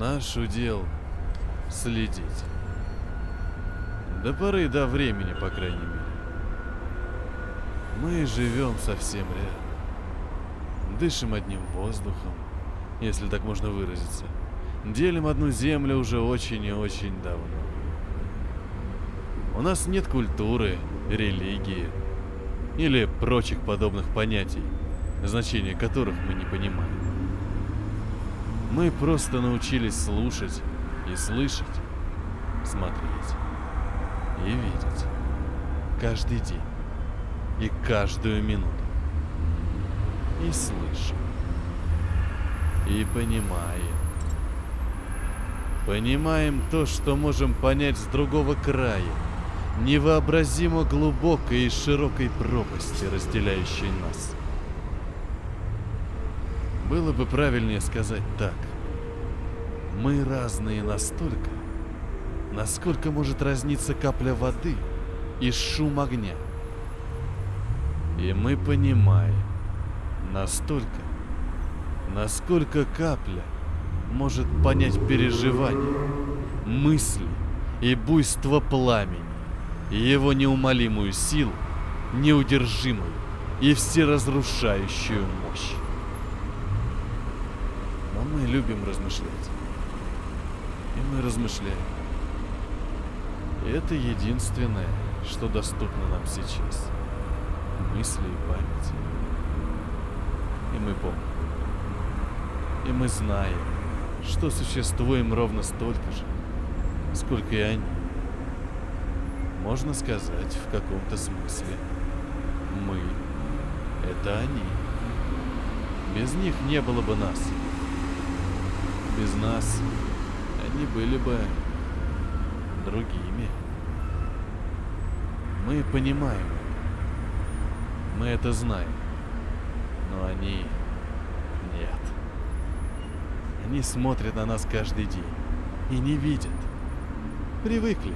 Наш удел следить. До поры до времени, по крайней мере. Мы живем совсем рядом. Дышим одним воздухом, если так можно выразиться. Делим одну землю уже очень и очень давно. У нас нет культуры, религии или прочих подобных понятий, значение которых мы не понимаем. Мы просто научились слушать и слышать, смотреть и видеть. Каждый день и каждую минуту. И слышим. И понимаем. Понимаем то, что можем понять с другого края, невообразимо глубокой и широкой пропасти, разделяющей нас. Было бы правильнее сказать так. Мы разные настолько, насколько может разниться капля воды и шум огня. И мы понимаем настолько, насколько капля может понять переживания, мысли и буйство пламени, и его неумолимую силу, неудержимую и всеразрушающую мощь. Но мы любим размышлять. И мы размышляем. И это единственное, что доступно нам сейчас. Мысли и память. И мы помним. И мы знаем, что существуем ровно столько же, сколько и они. Можно сказать, в каком-то смысле, мы — это они. Без них не было бы нас. Без нас они были бы другими. Мы понимаем. Мы это знаем. Но они нет. Они смотрят на нас каждый день и не видят. Привыкли.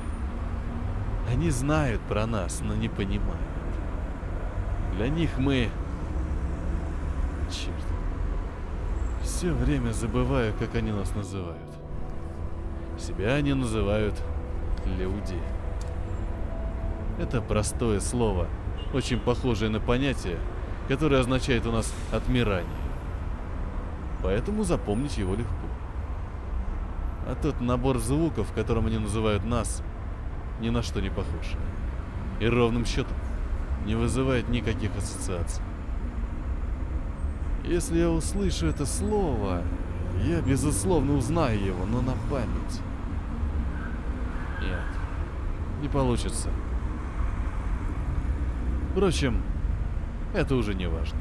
Они знают про нас, но не понимают. Для них мы... Черт. Все время забываю, как они нас называют. Себя они называют люди. Это простое слово, очень похожее на понятие, которое означает у нас отмирание. Поэтому запомнить его легко. А тот набор звуков, которым они называют нас, ни на что не похож. И ровным счетом не вызывает никаких ассоциаций. Если я услышу это слово, я безусловно узнаю его, но на память. Нет, не получится. Впрочем, это уже не важно.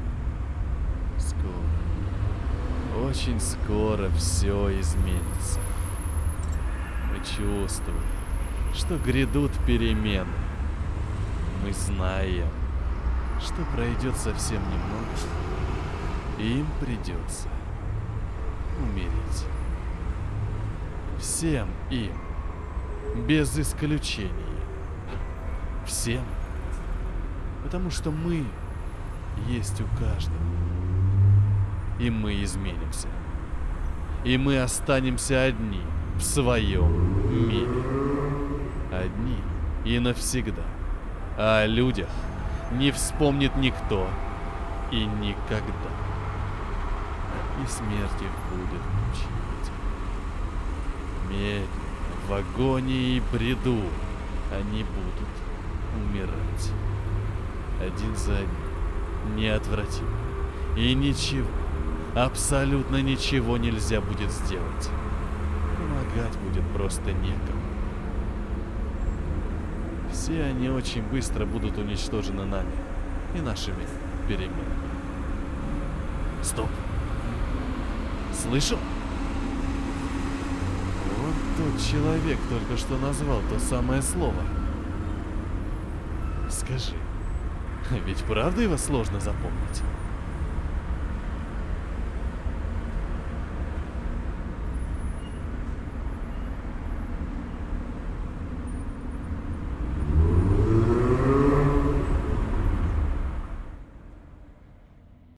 Скоро, очень скоро все изменится. Мы чувствуем, что грядут перемены. Мы знаем, что пройдет совсем немного, им придется умереть. Всем им, без исключения. Всем. Потому что мы есть у каждого. И мы изменимся. И мы останемся одни в своем мире. Одни и навсегда. А о людях не вспомнит никто и никогда. И смерть их будет мучить. Медленно, в агонии и бреду они будут умирать. Один за одним, неотвратимо. И ничего, абсолютно ничего нельзя будет сделать. Помогать будет просто некому. Все они очень быстро будут уничтожены нами и нашими переменами. Стоп! Слышал? Вот тот человек только что назвал то самое слово. Скажи, ведь правда его сложно запомнить?